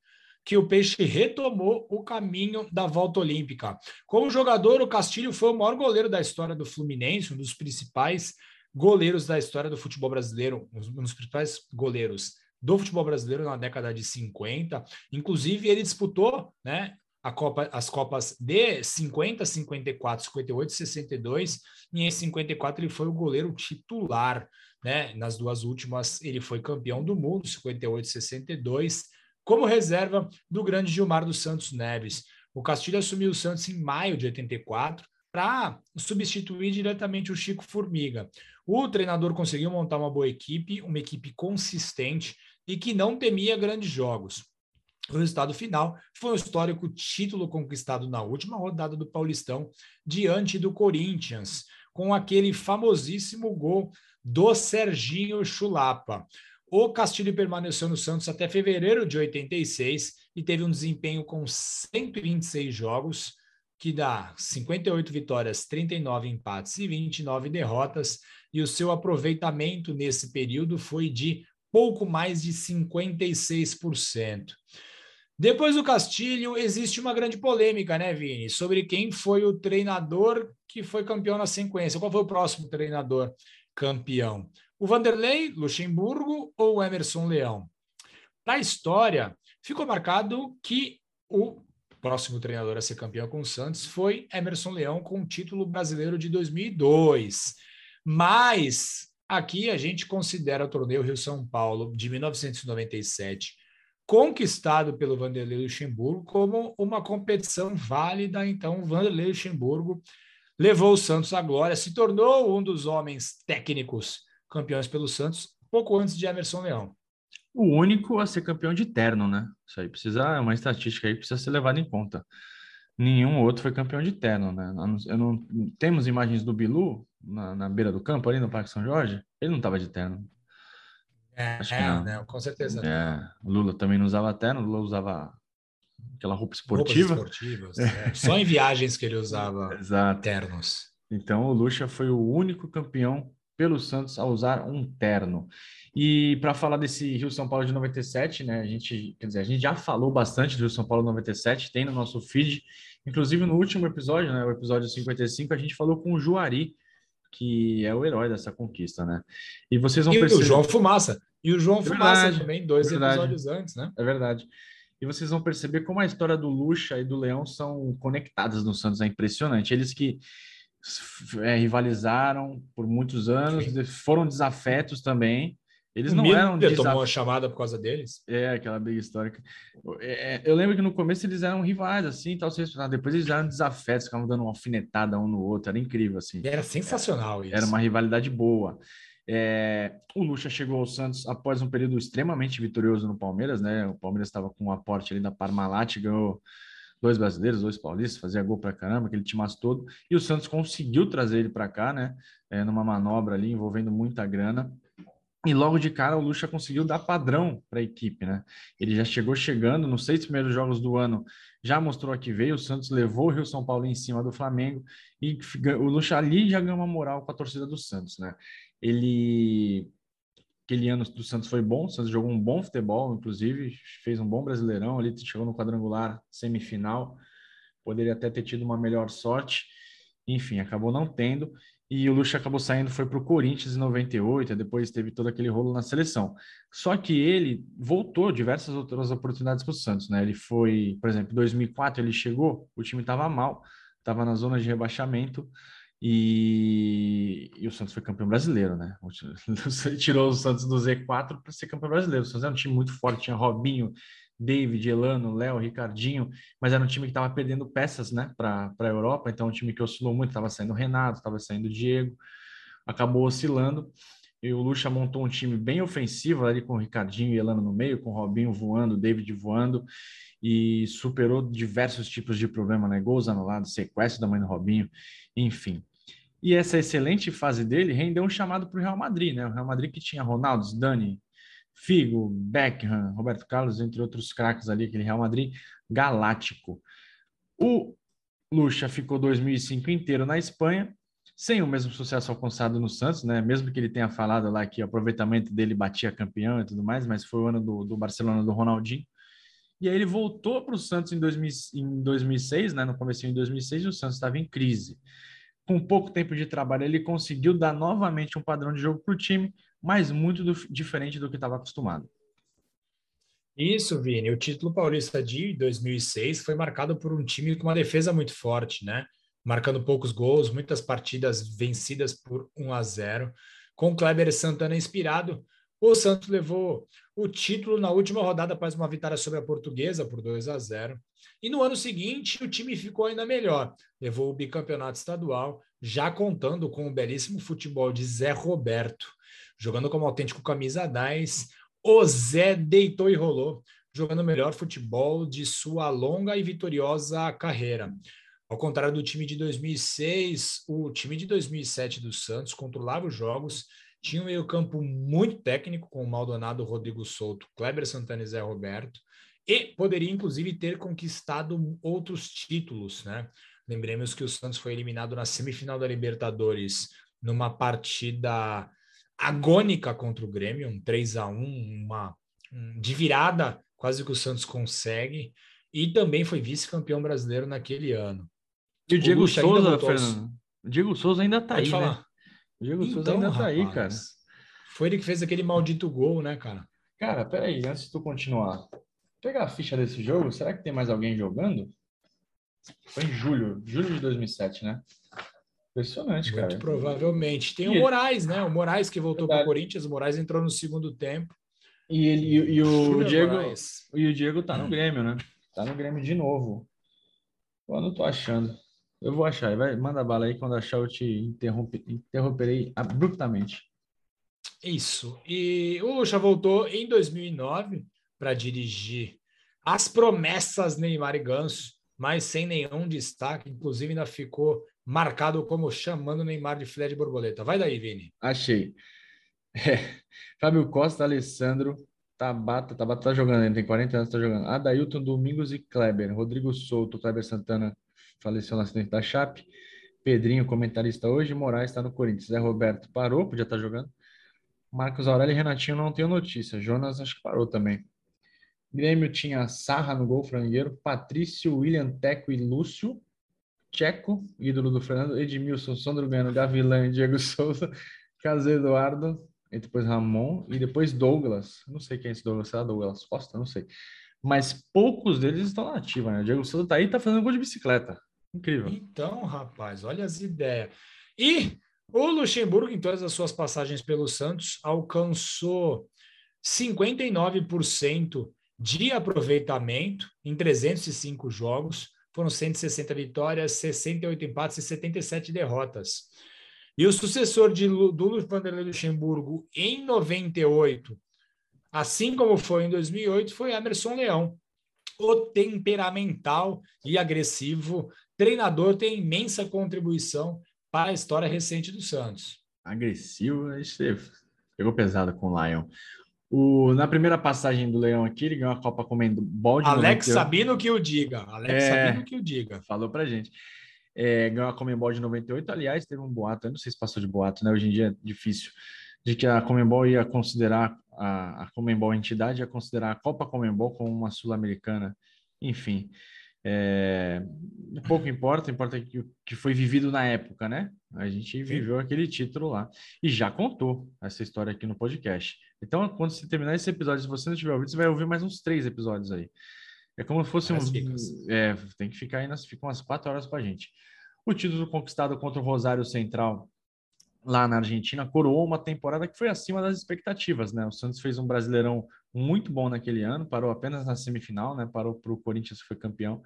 que o Peixe retomou o caminho da volta olímpica. Como jogador, o Castilho foi o maior goleiro da história do Fluminense, um dos principais goleiros da história do futebol brasileiro, um dos principais goleiros do futebol brasileiro na década de 50. Inclusive, ele disputou né, Copa, as Copas de 50, 54, 58, 62, e em 54 ele foi o goleiro titular, né? Nas duas últimas ele foi campeão do mundo, 58 62, como reserva do grande Gilmar dos Santos Neves. O Castilho assumiu o Santos em maio de 84 para substituir diretamente o Chico Formiga. O treinador conseguiu montar uma boa equipe, uma equipe consistente e que não temia grandes jogos. O resultado final foi o histórico título conquistado na última rodada do Paulistão diante do Corinthians, com aquele famosíssimo gol do Serginho Chulapa. O Castilho permaneceu no Santos até fevereiro de 86 e teve um desempenho com 126 jogos, que dá 58 vitórias, 39 empates e 29 derrotas, e o seu aproveitamento nesse período foi de pouco mais de 56%. Depois do Castilho, existe uma grande polêmica, né, Vini, sobre quem foi o treinador que foi campeão na sequência. Qual foi o próximo treinador campeão? O Vanderlei Luxemburgo ou o Emerson Leão? Para a história, ficou marcado que o próximo treinador a ser campeão com o Santos foi Emerson Leão com o título brasileiro de 2002. Mas aqui a gente considera o torneio Rio São Paulo de 1997 conquistado pelo Vanderlei Luxemburgo como uma competição válida. Então, o Vanderlei Luxemburgo levou o Santos à glória, se tornou um dos homens técnicos campeões pelo Santos, pouco antes de Emerson Leão. O único a ser campeão de terno, né? Isso aí precisa, é uma estatística aí que precisa ser levada em conta. Nenhum outro foi campeão de terno, né? Eu não, temos imagens do Bilu na, na beira do campo, ali no Parque São Jorge. Ele não estava de terno. É, Acho que não. Né? com certeza. É, Lula também não usava terno, Lula usava aquela roupa esportiva. Roupas esportivas, é. Só em viagens que ele usava Exato. ternos. Então o Lucha foi o único campeão pelo Santos a usar um terno. E para falar desse Rio São Paulo de 97, né? A gente, quer dizer, a gente já falou bastante do Rio São Paulo 97, tem no nosso feed. Inclusive no último episódio, né, o episódio 55, a gente falou com o Juari, que é o herói dessa conquista, né? E vocês vão e perceber... o João Fumaça. E o João é Fumaça verdade, também, dois verdade. episódios antes, né? É verdade. E vocês vão perceber como a história do Lucha e do Leão são conectadas no Santos, é impressionante. Eles que é, rivalizaram por muitos anos, Sim. foram desafetos também, Eles não Miller eram desaf... tomou a chamada por causa deles. É, aquela briga histórica. É, é, eu lembro que no começo eles eram rivais, assim, tal, depois eles eram desafetos, ficavam dando uma alfinetada um no outro, era incrível, assim. E era sensacional isso. Era uma rivalidade boa. É, o Lucha chegou ao Santos após um período extremamente vitorioso no Palmeiras, né? O Palmeiras estava com um aporte ali da Parmalat, ganhou dois brasileiros, dois paulistas, fazia gol para caramba, aquele timaço todo. E o Santos conseguiu trazer ele para cá, né? É, numa manobra ali envolvendo muita grana. E logo de cara o Lucha conseguiu dar padrão para a equipe, né? Ele já chegou chegando nos seis primeiros jogos do ano, já mostrou que veio. O Santos levou o Rio São Paulo em cima do Flamengo e o Lucha ali já ganhou uma moral com a torcida do Santos, né? Ele aquele ano do Santos foi bom, o Santos jogou um bom futebol, inclusive fez um bom Brasileirão, ali chegou no quadrangular semifinal, poderia até ter tido uma melhor sorte, enfim, acabou não tendo, e o Lucha acabou saindo, foi para o Corinthians em 98, depois teve todo aquele rolo na seleção. Só que ele voltou diversas outras oportunidades para o Santos, né? Ele foi, por exemplo, em 2004 ele chegou, o time estava mal, estava na zona de rebaixamento, e, e, o Santos foi campeão brasileiro, né? Tirou o Santos do Z4 para ser campeão brasileiro. O Santos era um time muito forte, tinha Robinho, David, Elano, Léo, Ricardinho, mas era um time que estava perdendo peças, né, para a Europa. Então, um time que oscilou muito, estava saindo Renato, estava saindo Diego, acabou oscilando. E o Lucha montou um time bem ofensivo ali com o Ricardinho e Elano no meio, com o Robinho voando, David voando, e superou diversos tipos de problema, né? Gols anulados, sequestro da mãe do Robinho, enfim. E essa excelente fase dele rendeu um chamado para o Real Madrid, né? O Real Madrid que tinha Ronaldo, Dani, Figo, Beckham, Roberto Carlos, entre outros craques ali, aquele Real Madrid galáctico. O Lucha ficou 2005 inteiro na Espanha, sem o mesmo sucesso alcançado no Santos, né? Mesmo que ele tenha falado lá que o aproveitamento dele batia campeão e tudo mais, mas foi o ano do, do Barcelona do Ronaldinho. E aí ele voltou para o Santos em, 2000, em 2006, né? No começo de 2006, e o Santos estava em crise com pouco tempo de trabalho, ele conseguiu dar novamente um padrão de jogo para o time, mas muito do, diferente do que estava acostumado. Isso, Vini. O título paulista de 2006 foi marcado por um time com uma defesa muito forte, né? Marcando poucos gols, muitas partidas vencidas por 1 a 0. Com Kleber Santana inspirado, o Santos levou o título na última rodada após uma vitória sobre a Portuguesa por 2 a 0. E no ano seguinte, o time ficou ainda melhor. Levou o bicampeonato estadual, já contando com o belíssimo futebol de Zé Roberto. Jogando como autêntico camisa 10, o Zé deitou e rolou, jogando o melhor futebol de sua longa e vitoriosa carreira. Ao contrário do time de 2006, o time de 2007 do Santos controlava os jogos, tinha um meio-campo muito técnico, com o Maldonado, Rodrigo Souto, Kleber Santana e Zé Roberto, e poderia, inclusive, ter conquistado outros títulos, né? Lembremos que o Santos foi eliminado na semifinal da Libertadores numa partida agônica contra o Grêmio, um 3 a 1 uma um, de virada, quase que o Santos consegue, e também foi vice-campeão brasileiro naquele ano. E o Diego o Souza, Fernando, o Diego Souza ainda tá Pode aí, falar. né? O Diego então, Souza ainda rapaz, tá aí, cara. Foi ele que fez aquele maldito gol, né, cara? Cara, peraí, antes de tu continuar. Pegar a ficha desse jogo, será que tem mais alguém jogando? Foi em julho, julho de 2007, né? Impressionante, Muito cara. provavelmente. Tem e o Moraes, ele... né? O Moraes que voltou para o Corinthians, o Moraes entrou no segundo tempo. E, ele, e, e o, Diego, e o Diego tá no Grêmio, né? Tá no Grêmio de novo. Eu não tô achando. Eu vou achar. Vai, manda bala aí. Quando achar, eu te interrompe, interromperei abruptamente. Isso. E o Lucha voltou em 2009 para dirigir as promessas Neymar e Ganso, mas sem nenhum destaque. Inclusive, ainda ficou marcado como chamando Neymar de filé de borboleta. Vai daí, Vini. Achei. É. Fábio Costa, Alessandro, Tabata, Tabata tá jogando, ele tem 40 anos, tá jogando. Adailton, Domingos e Kleber. Rodrigo Souto, Kleber Santana, faleceu no acidente da Chape. Pedrinho, comentarista hoje. Moraes está no Corinthians. Zé Roberto parou, podia estar tá jogando. Marcos Aurélio e Renatinho não tenho notícia. Jonas acho que parou também. Grêmio tinha Sarra no gol, frangueiro. Patrício, William Teco e Lúcio. Checo, ídolo do Fernando. Edmilson, Sandro Gano, Gavilã e Diego Souza. Caso Eduardo. E depois Ramon. E depois Douglas. Não sei quem é esse Douglas. Será Douglas Costa? Não sei mas poucos deles estão na ativa, né? O Diego Souza tá aí tá fazendo gol de bicicleta. Incrível. Então, rapaz, olha as ideias. E O Luxemburgo, em todas as suas passagens pelo Santos, alcançou 59% de aproveitamento em 305 jogos. Foram 160 vitórias, 68 empates e 77 derrotas. E o sucessor de, do Vanderlei Luxemburgo em 98, assim como foi em 2008, foi Emerson Leão. O temperamental e agressivo treinador tem imensa contribuição para a história recente do Santos. Agressivo, você pegou pesado com o Lion. O, na primeira passagem do Leão aqui, ele ganhou a Copa Comembol de Alex 98. Sabino que o diga. Alex é, Sabino que o diga. Falou pra gente. É, ganhou a Comembol de 98. Aliás, teve um boato, eu não sei se passou de boato, né? Hoje em dia é difícil. De que a Comembol ia considerar, a, a Comembol entidade ia considerar a Copa Comembol como uma sul-americana. Enfim, é, pouco importa, importa que, que foi vivido na época, né? A gente viveu aquele título lá e já contou essa história aqui no podcast. Então, quando você terminar esse episódio, se você não tiver ouvido, você vai ouvir mais uns três episódios aí. É como se fosse um. É, tem que ficar aí, nas, ficam umas quatro horas com a gente. O título conquistado contra o Rosário Central lá na Argentina coroou uma temporada que foi acima das expectativas, né? O Santos fez um brasileirão muito bom naquele ano, parou apenas na semifinal, né? Parou para o Corinthians que foi campeão.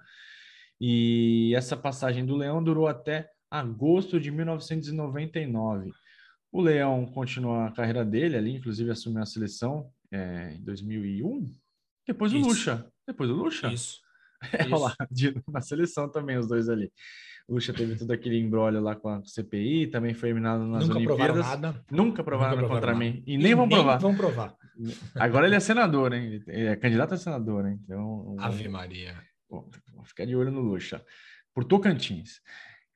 E essa passagem do Leão durou até agosto de 1999. O Leão continuou a carreira dele ali, inclusive assumiu a seleção é, em 2001. Depois o Lucha. Depois o Lucha. Isso. É, lá, de, na seleção também, os dois ali. O Lucha teve todo aquele embrólio lá com a CPI, também foi eliminado nas Nunca Olimpíadas. Provaram nada. Nunca provaram Nunca contra provaram mim. E, e nem vão provar. vão provar. Agora ele é senador, hein? Ele é candidato a senador, hein? Então, Ave Maria. Bom, ficar de olho no Lucha. Por Tocantins.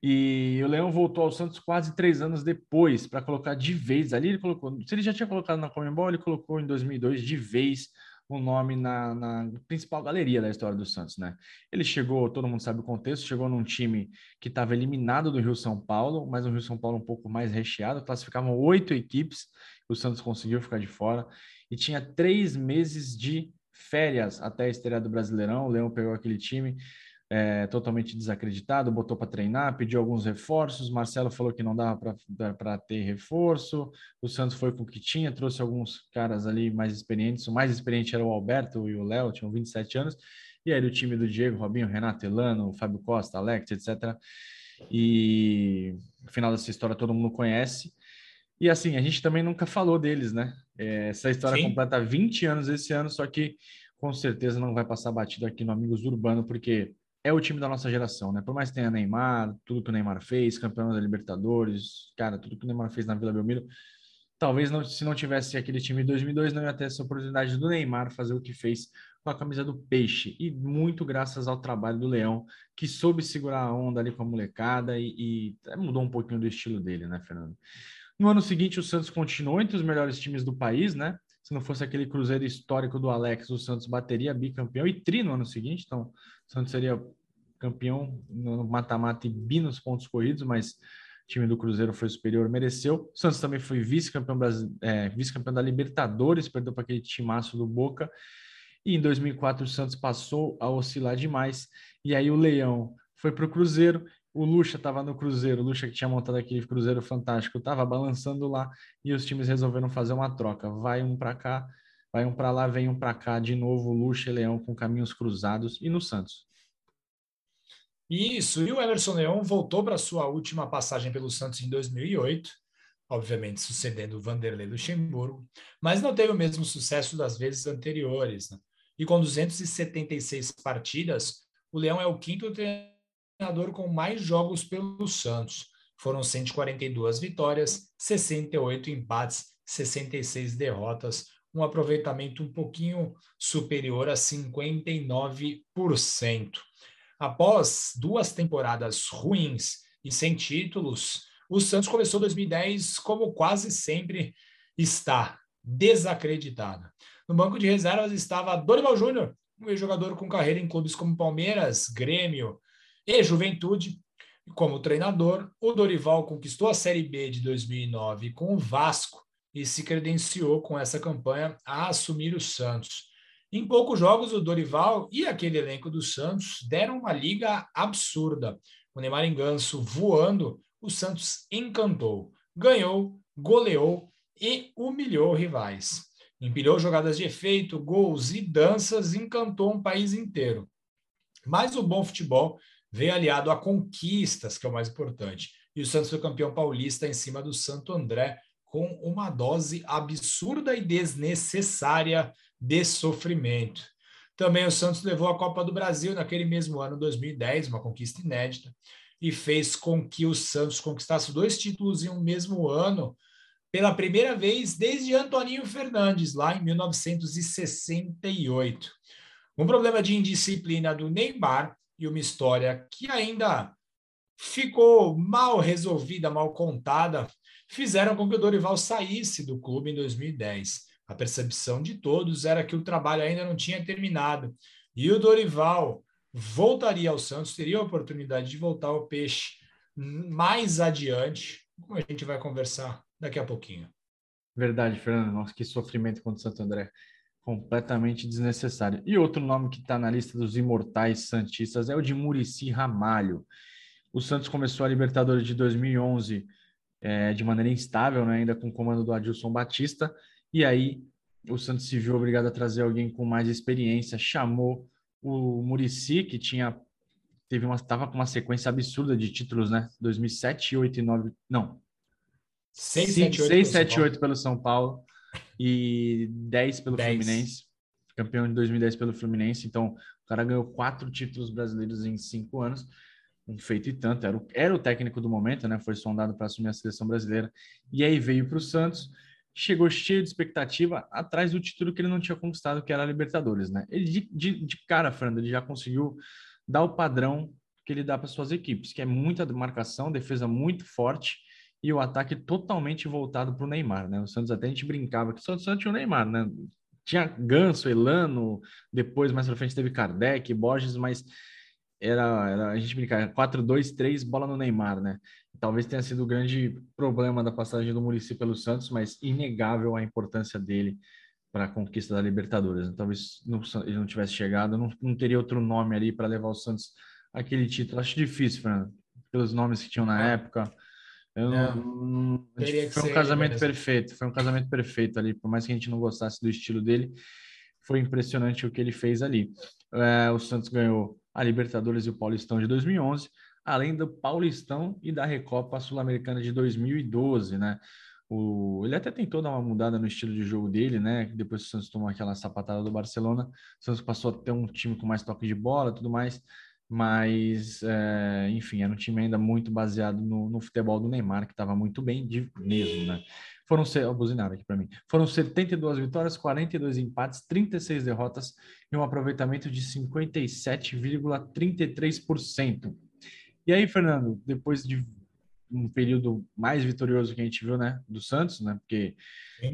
E o Leão voltou ao Santos quase três anos depois para colocar de vez ali. Ele colocou, se ele já tinha colocado na Comembol, ele colocou em 2002 de vez o nome na, na, principal galeria da história do Santos, né? Ele chegou, todo mundo sabe o contexto, chegou num time que estava eliminado do Rio São Paulo, mas o Rio São Paulo um pouco mais recheado, classificavam oito equipes, o Santos conseguiu ficar de fora e tinha três meses de férias até a estreia do Brasileirão. O Leão pegou aquele time é, totalmente desacreditado, botou para treinar, pediu alguns reforços. Marcelo falou que não dava para ter reforço. O Santos foi com o que tinha, trouxe alguns caras ali mais experientes. O mais experiente era o Alberto e o Léo, tinham 27 anos. E aí o time do Diego, Robinho, Renato Elano, Fábio Costa, Alex, etc. E no final dessa história todo mundo conhece. E assim, a gente também nunca falou deles, né? É, essa história Sim. completa 20 anos esse ano, só que com certeza não vai passar batido aqui no Amigos Urbano, porque é o time da nossa geração, né? Por mais que tenha Neymar, tudo que o Neymar fez, campeão da Libertadores, cara, tudo que o Neymar fez na Vila Belmiro, talvez não, se não tivesse aquele time de 2002, não ia ter essa oportunidade do Neymar fazer o que fez com a camisa do Peixe. E muito graças ao trabalho do Leão, que soube segurar a onda ali com a molecada e, e mudou um pouquinho do estilo dele, né, Fernando? No ano seguinte, o Santos continuou entre os melhores times do país, né? Se não fosse aquele cruzeiro histórico do Alex, o Santos bateria bicampeão e tri no ano seguinte. Então, o Santos seria campeão no mata-mata e bi nos pontos corridos, mas o time do Cruzeiro foi superior, mereceu. O Santos também foi vice-campeão é, vice da Libertadores, perdeu para aquele timaço do Boca. E em 2004 o Santos passou a oscilar demais. E aí o Leão foi para o Cruzeiro o Lucha estava no Cruzeiro, o Lucha que tinha montado aquele Cruzeiro fantástico, estava balançando lá e os times resolveram fazer uma troca. Vai um para cá, vai um para lá, vem um para cá, de novo Lucha e Leão com caminhos cruzados e no Santos. Isso, e o Emerson Leão voltou para sua última passagem pelo Santos em 2008, obviamente sucedendo o Vanderlei Luxemburgo, mas não teve o mesmo sucesso das vezes anteriores. Né? E com 276 partidas, o Leão é o quinto treinador treinador com mais jogos pelo Santos. Foram 142 vitórias, 68 empates, 66 derrotas, um aproveitamento um pouquinho superior a 59%. Após duas temporadas ruins e sem títulos, o Santos começou 2010 como quase sempre está, desacreditado. No banco de reservas estava Dorival Júnior, um ex-jogador com carreira em clubes como Palmeiras, Grêmio, e Juventude. Como treinador, o Dorival conquistou a Série B de 2009 com o Vasco e se credenciou com essa campanha a assumir o Santos. Em poucos jogos, o Dorival e aquele elenco do Santos deram uma liga absurda. O Neymar Enganso voando, o Santos encantou. ganhou, goleou e humilhou rivais. Empilhou jogadas de efeito, gols e danças, encantou um país inteiro. Mas o bom futebol veio aliado a conquistas, que é o mais importante. E o Santos foi campeão paulista em cima do Santo André, com uma dose absurda e desnecessária de sofrimento. Também o Santos levou a Copa do Brasil naquele mesmo ano, 2010, uma conquista inédita, e fez com que o Santos conquistasse dois títulos em um mesmo ano, pela primeira vez desde Antoninho Fernandes, lá em 1968. Um problema de indisciplina do Neymar e uma história que ainda ficou mal resolvida, mal contada, fizeram com que o Dorival saísse do clube em 2010. A percepção de todos era que o trabalho ainda não tinha terminado e o Dorival voltaria ao Santos, teria a oportunidade de voltar ao Peixe mais adiante, como a gente vai conversar daqui a pouquinho. Verdade, Fernando. Nossa, que sofrimento contra o Santo André. Completamente desnecessário. E outro nome que está na lista dos imortais santistas é o de Murici Ramalho. O Santos começou a Libertadores de 2011 é, de maneira instável, né, ainda com o comando do Adilson Batista, e aí o Santos se viu obrigado a trazer alguém com mais experiência, chamou o Murici, que tinha teve uma estava com uma sequência absurda de títulos, né? 2007, 8 e 9, não. 6, 7, 8, 6, 7, 8 pelo São Paulo e 10 pelo 10. Fluminense. Campeão de 2010 pelo Fluminense. Então, o cara ganhou quatro títulos brasileiros em cinco anos. Um feito e tanto. Era o, era o técnico do momento, né? Foi sondado para assumir a seleção brasileira. E aí veio para o Santos chegou cheio de expectativa atrás do título que ele não tinha conquistado, que era a Libertadores, né? Ele de, de, de cara, Fernando, ele já conseguiu dar o padrão que ele dá para suas equipes, que é muita marcação, defesa muito forte e o ataque totalmente voltado para o Neymar, né? O Santos até a gente brincava que só o Santos tinha o Neymar, né? Tinha Ganso, Elano, depois mais para frente teve Kardec, Borges, mas era, era a gente brincava 4-2-3, bola no Neymar, né? talvez tenha sido o grande problema da passagem do Murici pelo Santos, mas inegável a importância dele para a conquista da Libertadores. Né? Talvez não, ele não tivesse chegado, não, não teria outro nome ali para levar o Santos aquele título. Acho difícil, Fernando, pelos nomes que tinham na é. época. Eu é. não, foi um casamento perfeito, foi um casamento perfeito ali, por mais que a gente não gostasse do estilo dele, foi impressionante o que ele fez ali. É, o Santos ganhou a Libertadores e o Paulistão de 2011, além do Paulistão e da Recopa Sul-Americana de 2012, né? O, ele até tentou dar uma mudada no estilo de jogo dele, né? Depois que o Santos tomou aquela sapatada do Barcelona, o Santos passou a ter um time com mais toque de bola tudo mais, mas, é, enfim, era um time ainda muito baseado no, no futebol do Neymar, que estava muito bem de, mesmo, né? Foram ser, oh, aqui para mim. Foram 72 vitórias, 42 empates, 36 derrotas e um aproveitamento de 57,33%. E aí, Fernando, depois de um período mais vitorioso que a gente viu, né, do Santos, né, porque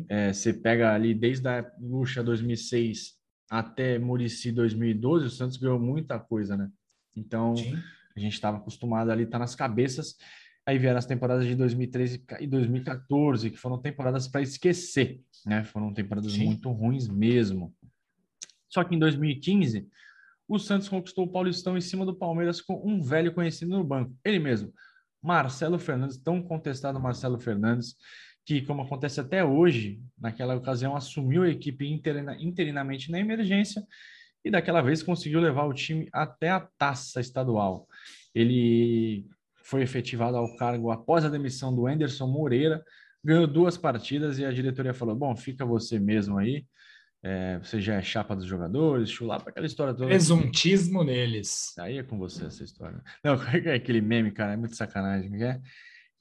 é, você pega ali desde a Lucha 2006 até Murici 2012, o Santos ganhou muita coisa, né? Então, Sim. a gente estava acostumado ali, tá nas cabeças. Aí vieram as temporadas de 2013 e 2014, que foram temporadas para esquecer, né? Foram temporadas Sim. muito ruins mesmo. Só que em 2015 o Santos conquistou o Paulistão em cima do Palmeiras com um velho conhecido no banco, ele mesmo, Marcelo Fernandes, tão contestado Marcelo Fernandes, que, como acontece até hoje, naquela ocasião assumiu a equipe interina, interinamente na emergência e daquela vez conseguiu levar o time até a taça estadual. Ele foi efetivado ao cargo após a demissão do Anderson Moreira, ganhou duas partidas e a diretoria falou: Bom, fica você mesmo aí, é, você já é chapa dos jogadores, chulapa, aquela história toda. Presuntismo neles. Aí é com você essa história. Não, é aquele meme, cara? É muito sacanagem. É?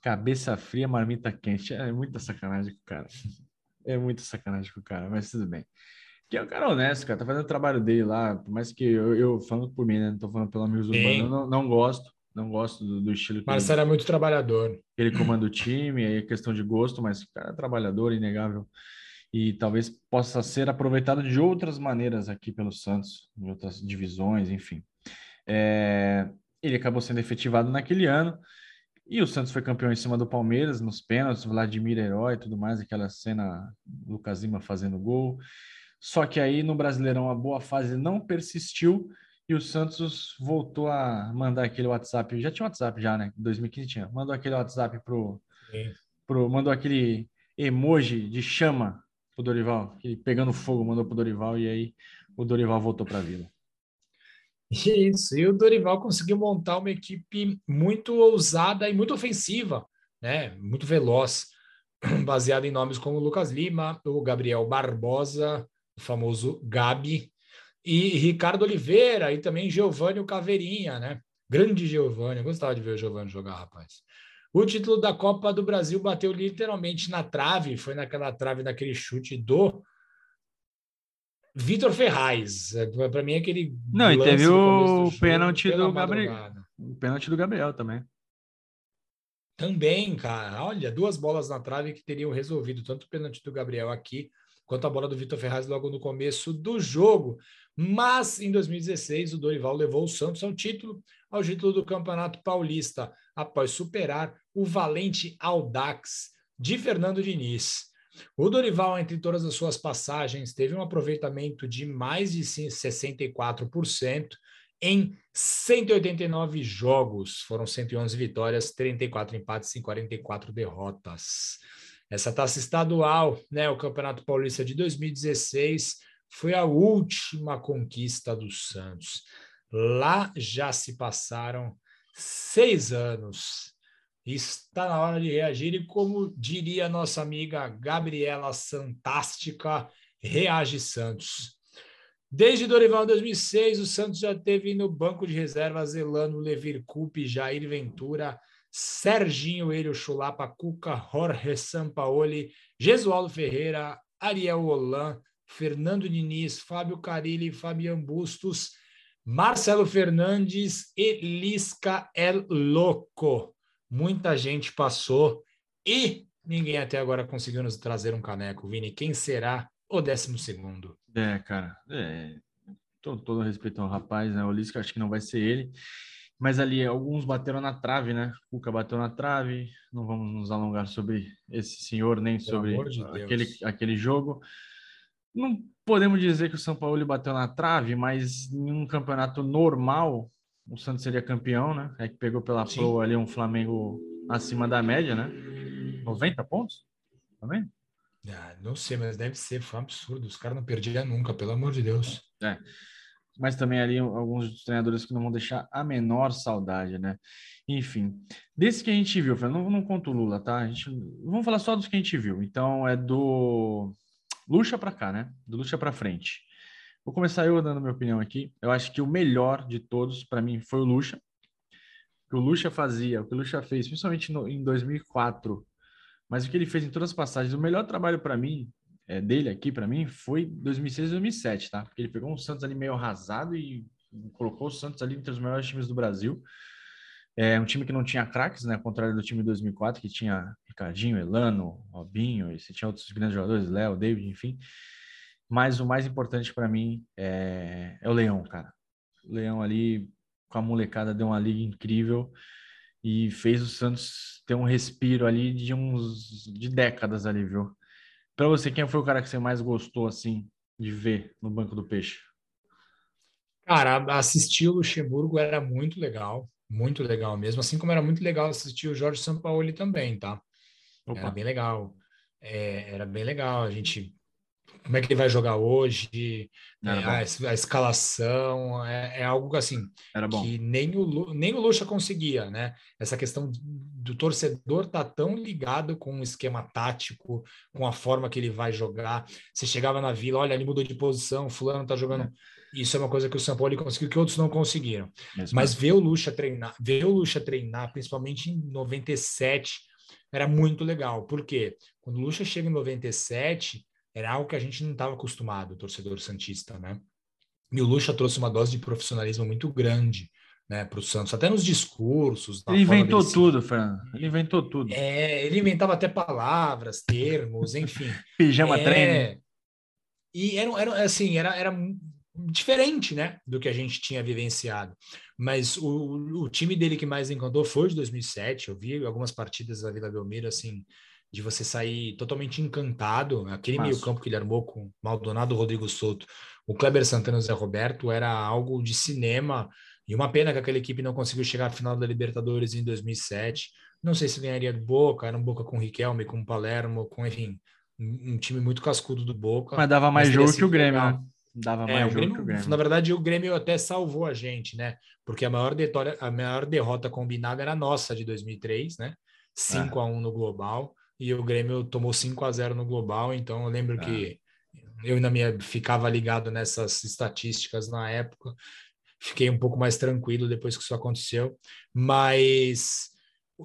Cabeça fria, marmita quente. É muita sacanagem com o cara. É muita sacanagem com o cara, mas tudo bem. Que é um cara honesto, cara. Tá fazendo o trabalho dele lá. Por mais que eu, eu falando por mim, né? Não tô falando pelo amigos urbanos, eu não, não gosto. Não gosto do, do estilo. Marcelo ele, é muito trabalhador. Ele comanda o time, aí é questão de gosto, mas o cara é trabalhador, inegável e talvez possa ser aproveitado de outras maneiras aqui pelo Santos, em outras divisões, enfim. É, ele acabou sendo efetivado naquele ano e o Santos foi campeão em cima do Palmeiras nos pênaltis, Vladimir Herói e tudo mais, aquela cena Lucas Lima fazendo gol. Só que aí no Brasileirão a boa fase não persistiu e o Santos voltou a mandar aquele WhatsApp. Já tinha WhatsApp já, né? Em 2015 tinha. Mandou aquele WhatsApp pro pro, mandou aquele emoji de chama pro Dorival, que pegando fogo mandou pro Dorival e aí o Dorival voltou para a Vila. Isso, e o Dorival conseguiu montar uma equipe muito ousada e muito ofensiva, né? Muito veloz, baseada em nomes como Lucas Lima, o Gabriel Barbosa, o famoso Gabi, e Ricardo Oliveira, e também Giovanni Caveirinha, né? Grande Giovanni, gostava de ver o Giovanni jogar, rapaz. O título da Copa do Brasil bateu literalmente na trave, foi naquela trave, naquele chute do Vitor Ferraz. É, Para mim, aquele. Não, e teve o pênalti do Gabriel. O pênalti do Gabriel também. Também, cara. Olha, duas bolas na trave que teriam resolvido tanto o pênalti do Gabriel aqui quanto a bola do Vitor Ferraz logo no começo do jogo. Mas em 2016, o Dorival levou o Santos ao título, ao título do Campeonato Paulista, após superar o valente Audax de Fernando Diniz. O Dorival, entre todas as suas passagens, teve um aproveitamento de mais de 64% em 189 jogos. Foram 111 vitórias, 34 empates e 44 derrotas. Essa taça estadual, né, o Campeonato Paulista de 2016, foi a última conquista do Santos. Lá já se passaram seis anos. Está na hora de reagir e, como diria nossa amiga Gabriela Santástica, reage Santos. Desde Dorival 2006, o Santos já teve no banco de reservas Elano, Levir Coupe, Jair Ventura, Serginho Elio Chulapa, Cuca, Jorge Sampaoli, Gesualdo Ferreira, Ariel Holan, Fernando Diniz, Fábio Carilli, Fabian Bustos, Marcelo Fernandes e Lisca El Loco. Muita gente passou e ninguém até agora conseguiu nos trazer um caneco. Vini, quem será o décimo segundo? É, cara, é, todo, todo respeito ao rapaz, né? O Lisca acho que não vai ser ele. Mas ali alguns bateram na trave, né? O Cuca bateu na trave. Não vamos nos alongar sobre esse senhor nem Pelo sobre de aquele, aquele jogo. Não podemos dizer que o São Paulo bateu na trave, mas em um campeonato normal, o Santos seria campeão, né? É que pegou pela proa ali um Flamengo acima da média, né? 90 pontos? Tá vendo? Ah, não sei, mas deve ser, foi um absurdo. Os caras não perdiam nunca, pelo amor de Deus. É mas também ali alguns treinadores que não vão deixar a menor saudade, né? Enfim, desse que a gente viu, não, não conto o Lula, tá? A gente, vamos falar só dos que a gente viu. Então, é do Lucha para cá, né? Do Lucha para frente. Vou começar eu dando minha opinião aqui. Eu acho que o melhor de todos, para mim, foi o Lucha. O que o Lucha fazia, o que o Lucha fez, principalmente no, em 2004, mas o que ele fez em todas as passagens, o melhor trabalho para mim é, dele aqui, para mim, foi 2006 2007, tá? Porque ele pegou um Santos ali meio arrasado e colocou o Santos ali entre os melhores times do Brasil. É um time que não tinha craques, né? Ao contrário do time de 2004, que tinha Ricardinho, Elano, Robinho, e você tinha outros grandes jogadores, Léo, David, enfim. Mas o mais importante para mim é, é o Leão, cara. O Leão ali, com a molecada, deu uma liga incrível e fez o Santos ter um respiro ali de uns de décadas ali, viu? Para você, quem foi o cara que você mais gostou assim de ver no banco do peixe? Cara, assistir o Luxemburgo era muito legal, muito legal mesmo. Assim como era muito legal assistir o Jorge Sampaoli também, tá? Opa. Era bem legal. É, era bem legal. A gente como é que ele vai jogar hoje, é, a, a, escalação, é, é, algo assim que nem o, nem o Lucha conseguia, né? Essa questão do torcedor tá tão ligado com o esquema tático, com a forma que ele vai jogar. Você chegava na vila, olha, ele mudou de posição, fulano tá jogando. É. Isso é uma coisa que o São Paulo conseguiu que outros não conseguiram. Mesmo Mas ver o Lucha treinar, ver o Lucha treinar, principalmente em 97, era muito legal. Por quê? Quando o Lucha chega em 97, era algo que a gente não estava acostumado, o torcedor santista, né? E o Lucha trouxe uma dose de profissionalismo muito grande, né, para o Santos, até nos discursos. Ele inventou tudo, Fernando. Ele inventou tudo. É, ele inventava até palavras, termos, enfim. Pijama é... treino. E era, era assim, era, era diferente, né, do que a gente tinha vivenciado. Mas o, o time dele que mais encantou foi de 2007. Eu vi algumas partidas da Vila Belmiro, assim, de você sair totalmente encantado. Aquele meio-campo que ele armou com Maldonado, Rodrigo Souto, o Kleber Santana e o Zé Roberto era algo de cinema. E uma pena que aquela equipe não conseguiu chegar à final da Libertadores em 2007. Não sei se ganharia do Boca, era um Boca com Riquelme, com Palermo, com, enfim, um, time muito cascudo do Boca. Mas dava mais mas jogo que o Grêmio, né? Dava é, mais jogo Grêmio, que o Grêmio. Na verdade, o Grêmio até salvou a gente, né? Porque a maior, detória, a maior derrota combinada era nossa de 2003, né? 5 é. a 1 no global e o Grêmio tomou 5 a 0 no global, então eu lembro é. que eu ainda me ficava ligado nessas estatísticas na época. Fiquei um pouco mais tranquilo depois que isso aconteceu, mas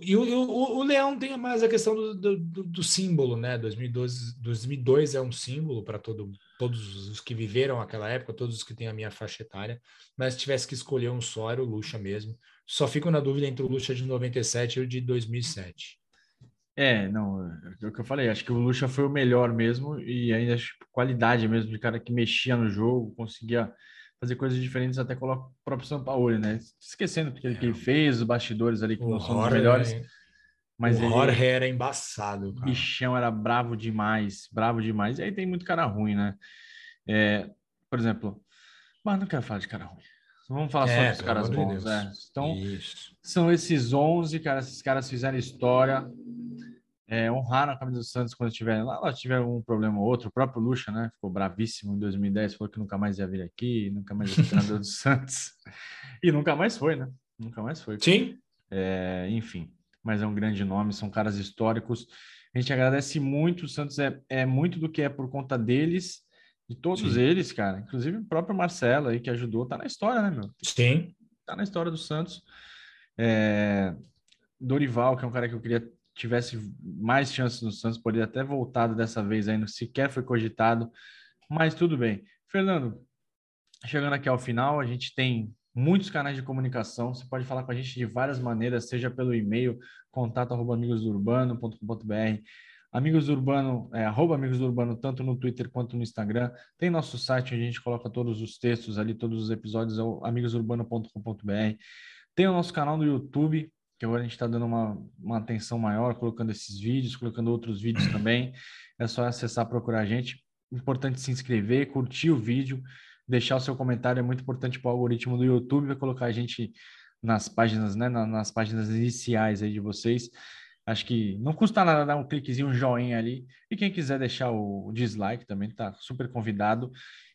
e o, o, o, Leão tem mais a questão do, do, do, símbolo, né? 2012, 2002 é um símbolo para todo, todos os que viveram aquela época, todos os que têm a minha faixa etária. Mas se tivesse que escolher um só, era o Lucha mesmo. Só fico na dúvida entre o Lucha de 97 e o de 2007. É, não, é o que eu falei, acho que o Lucha foi o melhor mesmo e ainda acho qualidade mesmo de cara que mexia no jogo, conseguia fazer coisas diferentes até com o próprio São Paulo, né? Esquecendo porque ele, é. fez, os bastidores ali que o não são os melhores. É... Mas o ele, Jorge era embaçado. Cara. bichão era bravo demais, bravo demais. E aí tem muito cara ruim, né? É, por exemplo, mas não quero falar de cara ruim. Vamos falar é, só dos caras bons. De é. Então, Isso. são esses 11, cara. Esses caras fizeram história é, honraram a camisa do Santos quando estiverem lá. Lá tiver um problema ou outro. O próprio Lucha, né? Ficou bravíssimo em 2010, falou que nunca mais ia vir aqui, nunca mais ia ser treinador do Santos. E nunca mais foi, né? Nunca mais foi. Sim. É, enfim, mas é um grande nome, são caras históricos. A gente agradece muito. O Santos é, é muito do que é por conta deles, de todos Sim. eles, cara. Inclusive o próprio Marcelo aí que ajudou, tá na história, né, meu? Sim. Tá na história do Santos. É... Dorival, que é um cara que eu queria tivesse mais chances no Santos, poderia até voltado dessa vez ainda, sequer foi cogitado, mas tudo bem. Fernando, chegando aqui ao final, a gente tem muitos canais de comunicação, você pode falar com a gente de várias maneiras, seja pelo e-mail, contato arroba amigosurbano.com.br, Amigos Urbano, é, arroba Amigos Urbano, tanto no Twitter quanto no Instagram. Tem nosso site, onde a gente coloca todos os textos ali, todos os episódios, é amigosurbano.com.br. Tem o nosso canal no YouTube, que agora a gente está dando uma, uma atenção maior, colocando esses vídeos, colocando outros vídeos também. É só acessar, procurar a gente. Importante se inscrever, curtir o vídeo, deixar o seu comentário, é muito importante para o algoritmo do YouTube, vai colocar a gente nas páginas, né, nas páginas iniciais aí de vocês. Acho que não custa nada dar um cliquezinho, um joinha ali. E quem quiser deixar o dislike também está super convidado.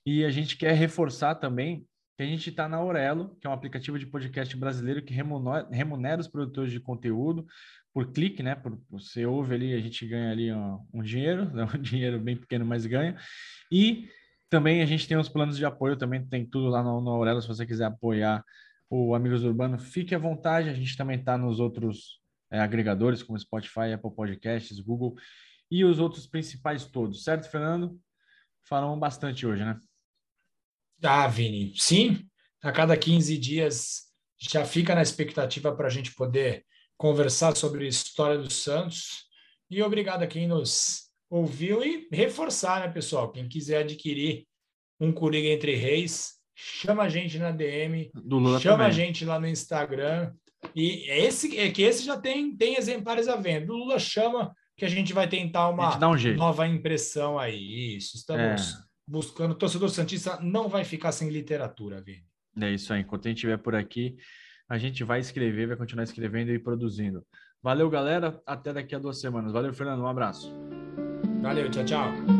E a gente quer reforçar também que a gente está na Aurelo, que é um aplicativo de podcast brasileiro que remunera, remunera os produtores de conteúdo por clique, né? Por, você ouve ali, a gente ganha ali um, um dinheiro, né? um dinheiro bem pequeno, mas ganha. E também a gente tem os planos de apoio, também tem tudo lá no, no Aurelo, se você quiser apoiar o Amigos Urbano, fique à vontade. A gente também está nos outros é, agregadores, como Spotify, Apple Podcasts, Google e os outros principais todos, certo, Fernando? Falamos bastante hoje, né? Ah, Vini, sim. A cada 15 dias já fica na expectativa para a gente poder conversar sobre a história do Santos. E obrigado a quem nos ouviu e reforçar, né, pessoal? Quem quiser adquirir um Coringa Entre Reis, chama a gente na DM, chama também. a gente lá no Instagram. E esse é que esse já tem, tem exemplares à venda. O Lula chama que a gente vai tentar uma um nova impressão aí. Isso, estamos. É buscando. O torcedor Santista não vai ficar sem literatura, Vini. É isso aí. Enquanto a gente estiver por aqui, a gente vai escrever, vai continuar escrevendo e produzindo. Valeu, galera. Até daqui a duas semanas. Valeu, Fernando. Um abraço. Valeu, tchau, tchau.